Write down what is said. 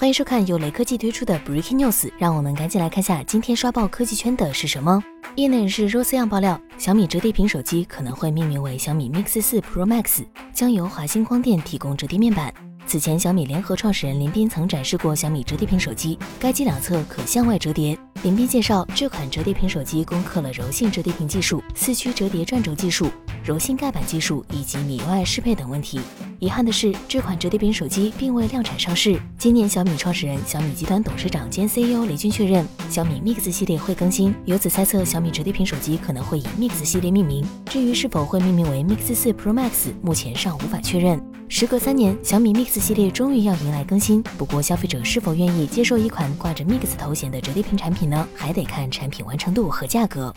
欢迎收看由雷科技推出的 Breaking News，让我们赶紧来看下今天刷爆科技圈的是什么。业内人士 Rose Young 爆料，小米折叠屏手机可能会命名为小米 Mix 4 Pro Max，将由华星光电提供折叠面板。此前，小米联合创始人林斌曾展示过小米折叠屏手机，该机两侧可向外折叠。林斌介绍，这款折叠屏手机攻克了柔性折叠屏技术、四驱折叠转轴技术、柔性盖板技术以及米 UI 适配等问题。遗憾的是，这款折叠屏手机并未量产上市。今年，小米创始人、小米集团董事长兼 CEO 雷军确认，小米 Mix 系列会更新，由此猜测小米折叠屏手机可能会以 Mix 系列命名。至于是否会命名为 Mix 4 Pro Max，目前尚无法确认。时隔三年，小米 Mix 系列终于要迎来更新，不过消费者是否愿意接受一款挂着 Mix 头衔的折叠屏产品呢？还得看产品完成度和价格。